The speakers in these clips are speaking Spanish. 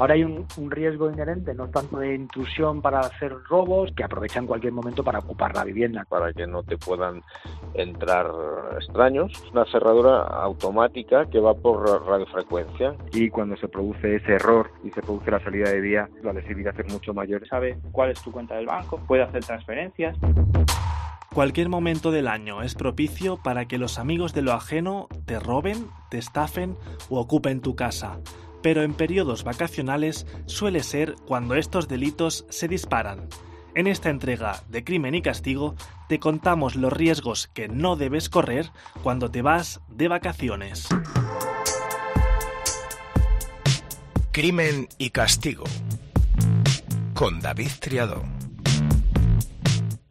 Ahora hay un, riesgo inherente, no tanto de intrusión para hacer robos, que aprovechan cualquier momento para ocupar la vivienda. Para que no te puedan entrar extraños. Es una cerradura automática que va por radiofrecuencia. Y cuando se produce ese error y se produce la salida de vía, la lesividad es mucho mayor. Sabe cuál es tu cuenta del banco, puede hacer transferencias. Cualquier momento del año es propicio para que los amigos de lo ajeno te roben, te estafen o ocupen tu casa. Pero en periodos vacacionales suele ser cuando estos delitos se disparan. En esta entrega de Crimen y Castigo te contamos los riesgos que no debes correr cuando te vas de vacaciones. Crimen y Castigo con David Triado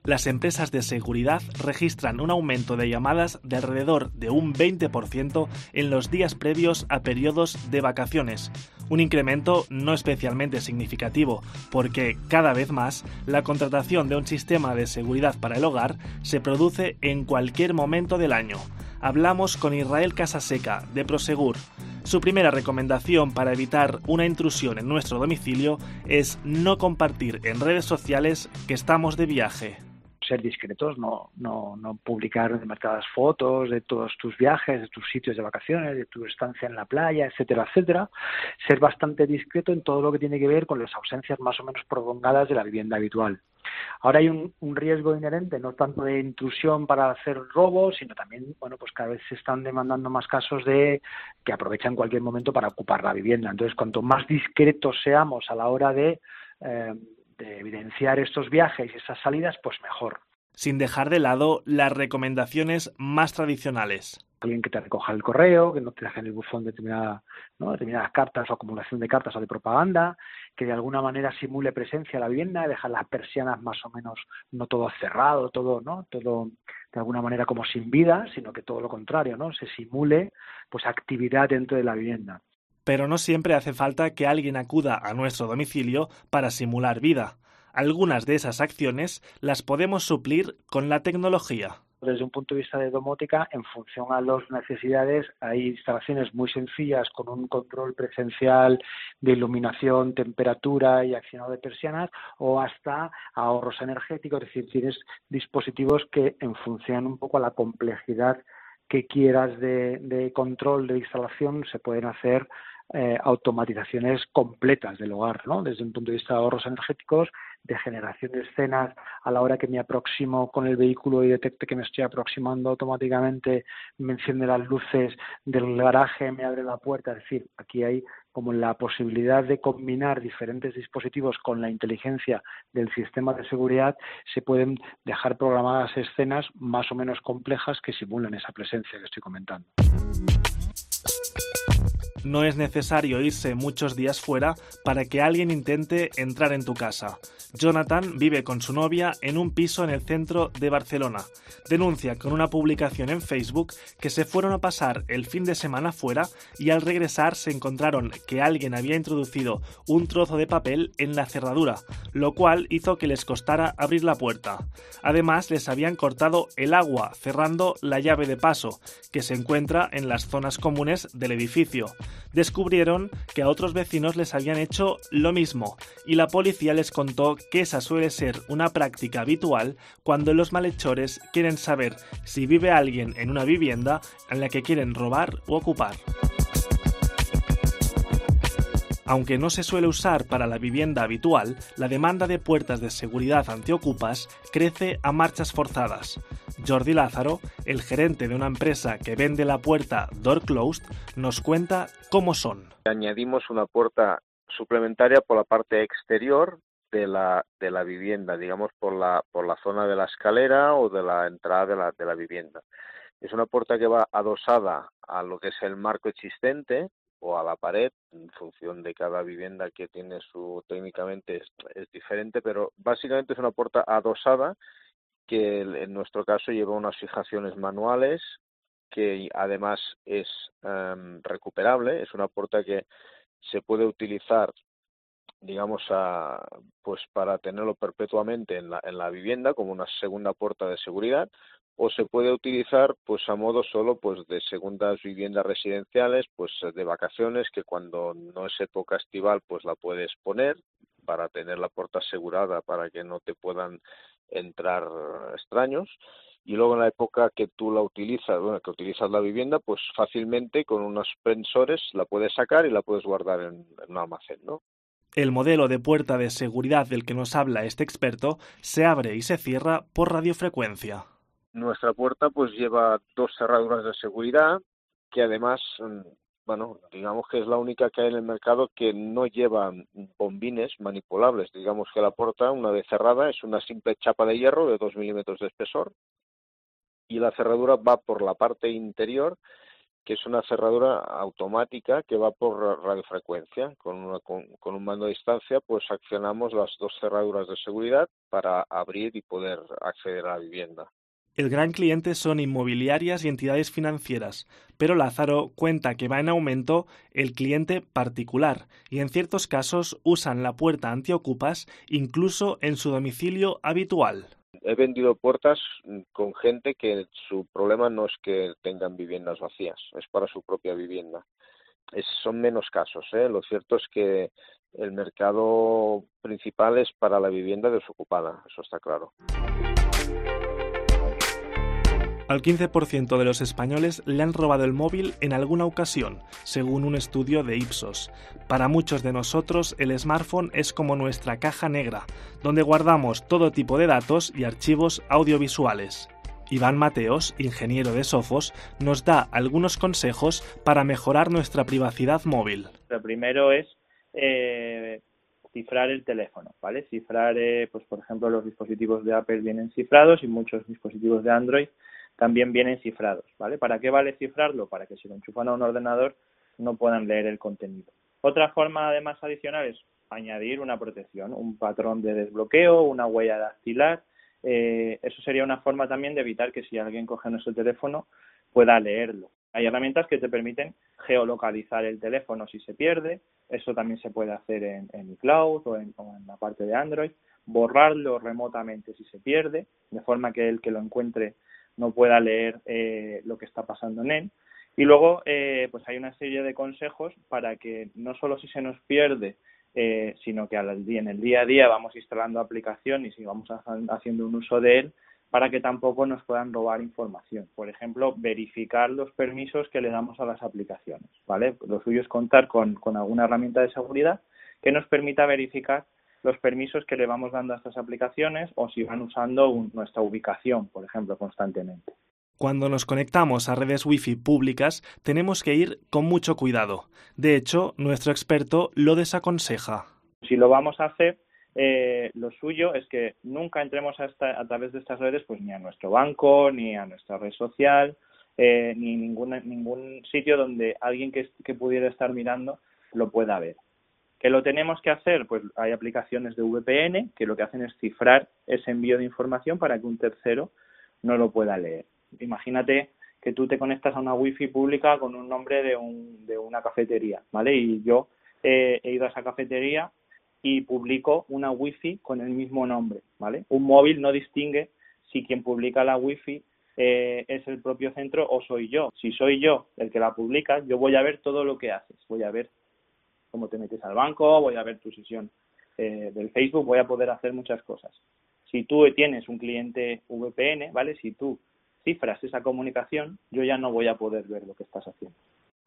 las empresas de seguridad registran un aumento de llamadas de alrededor de un 20% en los días previos a periodos de vacaciones. Un incremento no especialmente significativo, porque cada vez más la contratación de un sistema de seguridad para el hogar se produce en cualquier momento del año. Hablamos con Israel Casaseca, de Prosegur. Su primera recomendación para evitar una intrusión en nuestro domicilio es no compartir en redes sociales que estamos de viaje ser discretos, no, no, no publicar demasiadas fotos de todos tus viajes, de tus sitios de vacaciones, de tu estancia en la playa, etcétera, etcétera. Ser bastante discreto en todo lo que tiene que ver con las ausencias más o menos prolongadas de la vivienda habitual. Ahora hay un, riesgo inherente, no tanto de intrusión para hacer robos, sino también, bueno, pues cada vez se están demandando más casos de que aprovechan cualquier momento para ocupar la vivienda. Entonces, cuanto más discretos seamos a la hora de eh, de evidenciar estos viajes y esas salidas, pues mejor. Sin dejar de lado las recomendaciones más tradicionales. Alguien que te recoja el correo, que no te deje en el buzón determinada, ¿no? determinadas cartas o acumulación de cartas o de propaganda, que de alguna manera simule presencia en la vivienda, dejar las persianas más o menos no todo cerrado, todo, ¿no? todo de alguna manera como sin vida, sino que todo lo contrario, ¿no? se simule pues actividad dentro de la vivienda pero no siempre hace falta que alguien acuda a nuestro domicilio para simular vida. Algunas de esas acciones las podemos suplir con la tecnología. Desde un punto de vista de domótica, en función a las necesidades, hay instalaciones muy sencillas con un control presencial de iluminación, temperatura y accionado de persianas, o hasta ahorros energéticos, es decir, tienes dispositivos que, en función un poco a la complejidad que quieras de, de control de instalación, se pueden hacer eh, automatizaciones completas del hogar, ¿no? Desde un punto de vista de ahorros energéticos, de generación de escenas, a la hora que me aproximo con el vehículo y detecte que me estoy aproximando automáticamente, me enciende las luces del garaje, me abre la puerta, es decir, aquí hay como la posibilidad de combinar diferentes dispositivos con la inteligencia del sistema de seguridad, se pueden dejar programadas escenas más o menos complejas que simulan esa presencia que estoy comentando no es necesario irse muchos días fuera para que alguien intente entrar en tu casa. Jonathan vive con su novia en un piso en el centro de Barcelona. Denuncia con una publicación en Facebook que se fueron a pasar el fin de semana fuera y al regresar se encontraron que alguien había introducido un trozo de papel en la cerradura, lo cual hizo que les costara abrir la puerta. Además, les habían cortado el agua cerrando la llave de paso, que se encuentra en las zonas comunes del edificio descubrieron que a otros vecinos les habían hecho lo mismo y la policía les contó que esa suele ser una práctica habitual cuando los malhechores quieren saber si vive alguien en una vivienda en la que quieren robar o ocupar. Aunque no se suele usar para la vivienda habitual, la demanda de puertas de seguridad antiocupas crece a marchas forzadas. Jordi Lázaro, el gerente de una empresa que vende la puerta Door Closed, nos cuenta cómo son. Añadimos una puerta suplementaria por la parte exterior de la, de la vivienda, digamos por la, por la zona de la escalera o de la entrada de la, de la vivienda. Es una puerta que va adosada a lo que es el marco existente o a la pared, en función de cada vivienda que tiene su técnicamente es, diferente, pero básicamente es una puerta adosada que en nuestro caso lleva unas fijaciones manuales que además es em, recuperable, es una puerta que se puede utilizar digamos a, pues para tenerlo perpetuamente en la, en la vivienda como una segunda puerta de seguridad o se puede utilizar pues a modo solo pues de segundas viviendas residenciales pues de vacaciones que cuando no es época estival pues la puedes poner para tener la puerta asegurada para que no te puedan entrar extraños y luego en la época que tú la utilizas, bueno, que utilizas la vivienda, pues fácilmente con unos sensores la puedes sacar y la puedes guardar en, en un almacén, ¿no? El modelo de puerta de seguridad del que nos habla este experto se abre y se cierra por radiofrecuencia. Nuestra puerta pues lleva dos cerraduras de seguridad que además mm, bueno, digamos que es la única que hay en el mercado que no lleva bombines manipulables. Digamos que la puerta, una vez cerrada, es una simple chapa de hierro de 2 milímetros de espesor y la cerradura va por la parte interior, que es una cerradura automática que va por radiofrecuencia. Con, con un mando de distancia, pues accionamos las dos cerraduras de seguridad para abrir y poder acceder a la vivienda. El gran cliente son inmobiliarias y entidades financieras, pero Lázaro cuenta que va en aumento el cliente particular y en ciertos casos usan la puerta antiocupas incluso en su domicilio habitual. He vendido puertas con gente que su problema no es que tengan viviendas vacías, es para su propia vivienda. son menos casos. ¿eh? Lo cierto es que el mercado principal es para la vivienda desocupada, eso está claro. Al 15% de los españoles le han robado el móvil en alguna ocasión, según un estudio de Ipsos. Para muchos de nosotros, el smartphone es como nuestra caja negra, donde guardamos todo tipo de datos y archivos audiovisuales. Iván Mateos, ingeniero de Sofos, nos da algunos consejos para mejorar nuestra privacidad móvil. Lo primero es eh, cifrar el teléfono, ¿vale? Cifrar, eh, pues por ejemplo, los dispositivos de Apple vienen cifrados y muchos dispositivos de Android también vienen cifrados, ¿vale? ¿Para qué vale cifrarlo? Para que si lo enchufan a un ordenador no puedan leer el contenido. Otra forma además adicional es añadir una protección, un patrón de desbloqueo, una huella dactilar. Eh, eso sería una forma también de evitar que si alguien coge nuestro teléfono pueda leerlo. Hay herramientas que te permiten geolocalizar el teléfono si se pierde. Eso también se puede hacer en, en iCloud o en, o en la parte de Android. Borrarlo remotamente si se pierde, de forma que el que lo encuentre no pueda leer eh, lo que está pasando en él. Y luego, eh, pues hay una serie de consejos para que no solo si se nos pierde, eh, sino que al día, en el día a día vamos instalando aplicaciones y vamos haciendo un uso de él para que tampoco nos puedan robar información. Por ejemplo, verificar los permisos que le damos a las aplicaciones, ¿vale? Lo suyo es contar con, con alguna herramienta de seguridad que nos permita verificar los permisos que le vamos dando a estas aplicaciones o si van usando nuestra ubicación, por ejemplo, constantemente. Cuando nos conectamos a redes Wi-Fi públicas, tenemos que ir con mucho cuidado. De hecho, nuestro experto lo desaconseja. Si lo vamos a hacer, eh, lo suyo es que nunca entremos a, a, través de estas redes, pues ni a nuestro banco, ni a nuestra red social, eh, ni ningún, ningún sitio donde alguien que, que pudiera estar mirando lo pueda ver. ¿Qué lo tenemos que hacer? Pues hay aplicaciones de VPN que lo que hacen es cifrar ese envío de información para que un tercero no lo pueda leer. Imagínate que tú te conectas a una wifi pública con un nombre de, un, de una cafetería, ¿vale? Y yo he ido a esa cafetería y publico una wifi con el mismo nombre, ¿vale? Un móvil no distingue si quien publica la wifi eh, es el propio centro o soy yo. Si soy yo el que la publica, yo voy a ver todo lo que haces, voy a ver cómo te metes al banco, voy a ver tu sesión eh, del Facebook, voy a poder hacer muchas cosas. Si tú tienes un cliente VPN, ¿vale? Si tú cifras esa comunicación, yo ya no voy a poder ver lo que estás haciendo.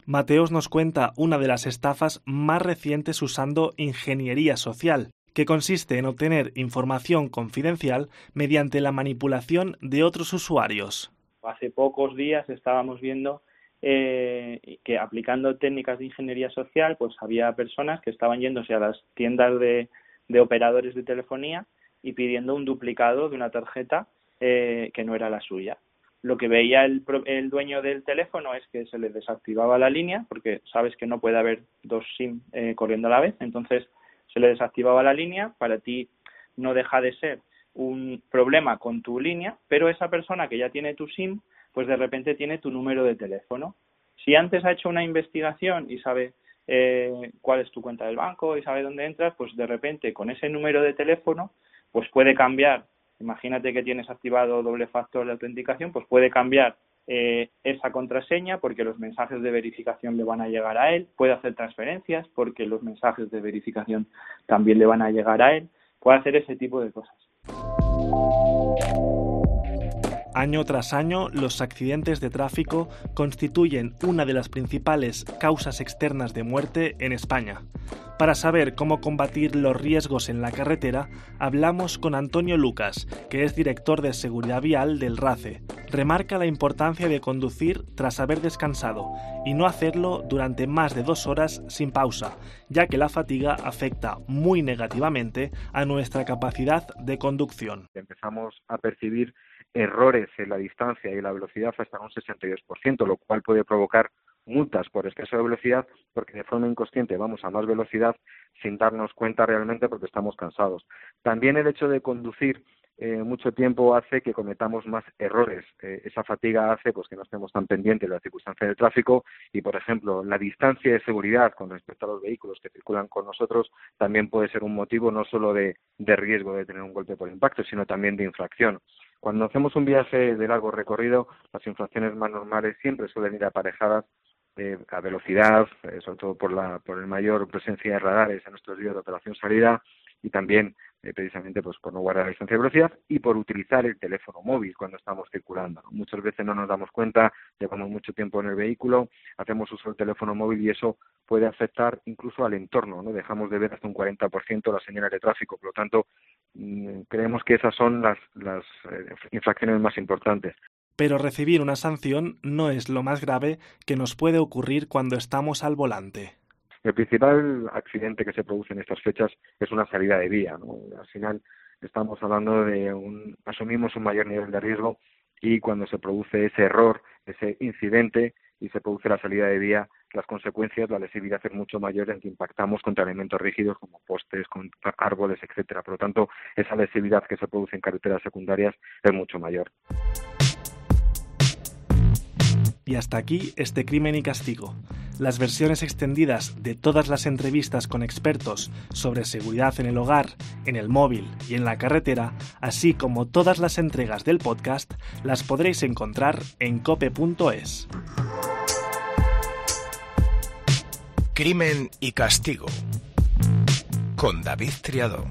Mateos nos cuenta una de las estafas más recientes usando ingeniería social, que consiste en obtener información confidencial mediante la manipulación de otros usuarios. Hace pocos días estábamos viendo eh, que aplicando técnicas de ingeniería social, pues había personas que estaban yéndose a las tiendas de, operadores de telefonía y pidiendo un duplicado de una tarjeta eh, que no era la suya. Lo que veía el, el dueño del teléfono es que se le desactivaba la línea, porque sabes que no puede haber dos SIM eh, corriendo a la vez, entonces se le desactivaba la línea, para ti no deja de ser un problema con tu línea, pero esa persona que ya tiene tu SIM pues de repente tiene tu número de teléfono. Si antes ha hecho una investigación y sabe eh, cuál es tu cuenta del banco y sabe dónde entras, pues de repente con ese número de teléfono, pues puede cambiar imagínate que tienes activado doble factor de autenticación, pues puede cambiar eh, esa contraseña porque los mensajes de verificación le van a llegar a él, puede hacer transferencias porque los mensajes de verificación también le van a llegar a él, puede hacer ese tipo de cosas. Año tras año, los accidentes de tráfico constituyen una de las principales causas externas de muerte en España. Para saber cómo combatir los riesgos en la carretera, hablamos con Antonio Lucas, que es director de seguridad vial del RACE. Remarca la importancia de conducir tras haber descansado y no hacerlo durante más de dos horas sin pausa, ya que la fatiga afecta muy negativamente a nuestra capacidad de conducción. Empezamos a percibir errores en la distancia y la velocidad hasta un 62%, lo cual puede provocar multas por exceso de velocidad porque de forma inconsciente vamos a más velocidad sin darnos cuenta realmente porque estamos cansados. También el hecho de conducir eh, mucho tiempo hace que cometamos más errores. Eh, esa fatiga hace pues que no estemos tan pendientes de las circunstancias del tráfico y, por ejemplo, la distancia de seguridad con respecto a los vehículos que circulan con nosotros también puede ser un motivo no solo de riesgo de tener un golpe por impacto, sino también de infracción. Cuando hacemos un viaje de largo recorrido, las infracciones más normales siempre suelen ir aparejadas eh, a velocidad, eh, sobre todo por la por el mayor presencia de radares en nuestros días de operación salida y también eh, precisamente pues por no guardar la distancia de velocidad y por utilizar el teléfono móvil cuando estamos circulando. Muchas veces no nos damos cuenta, llevamos mucho tiempo en el vehículo, hacemos uso del teléfono móvil y eso puede afectar incluso al entorno, ¿no? Dejamos de ver hasta un 40% las señales de tráfico, por lo tanto, creemos que esas son las, las eh, infracciones más importantes. Pero recibir una sanción no es lo más grave que nos puede ocurrir cuando estamos al volante. El principal accidente que se produce en estas fechas es una salida de vía. ¿no? Al final estamos hablando de un, asumimos un mayor nivel de riesgo y cuando se produce ese error, ese incidente y se produce la salida de vía, las consecuencias, la lesividad es mucho mayor en que impactamos contra elementos rígidos como postes, contra árboles, etcétera. Por lo tanto, esa lesividad que se produce en carreteras secundarias es mucho mayor. Y hasta aquí este crimen y castigo. Las versiones extendidas de todas las entrevistas con expertos sobre seguridad en el hogar, en el móvil y en la carretera, así como todas las entregas del podcast, las podréis encontrar en cope.es. Crimen y castigo con David Triado.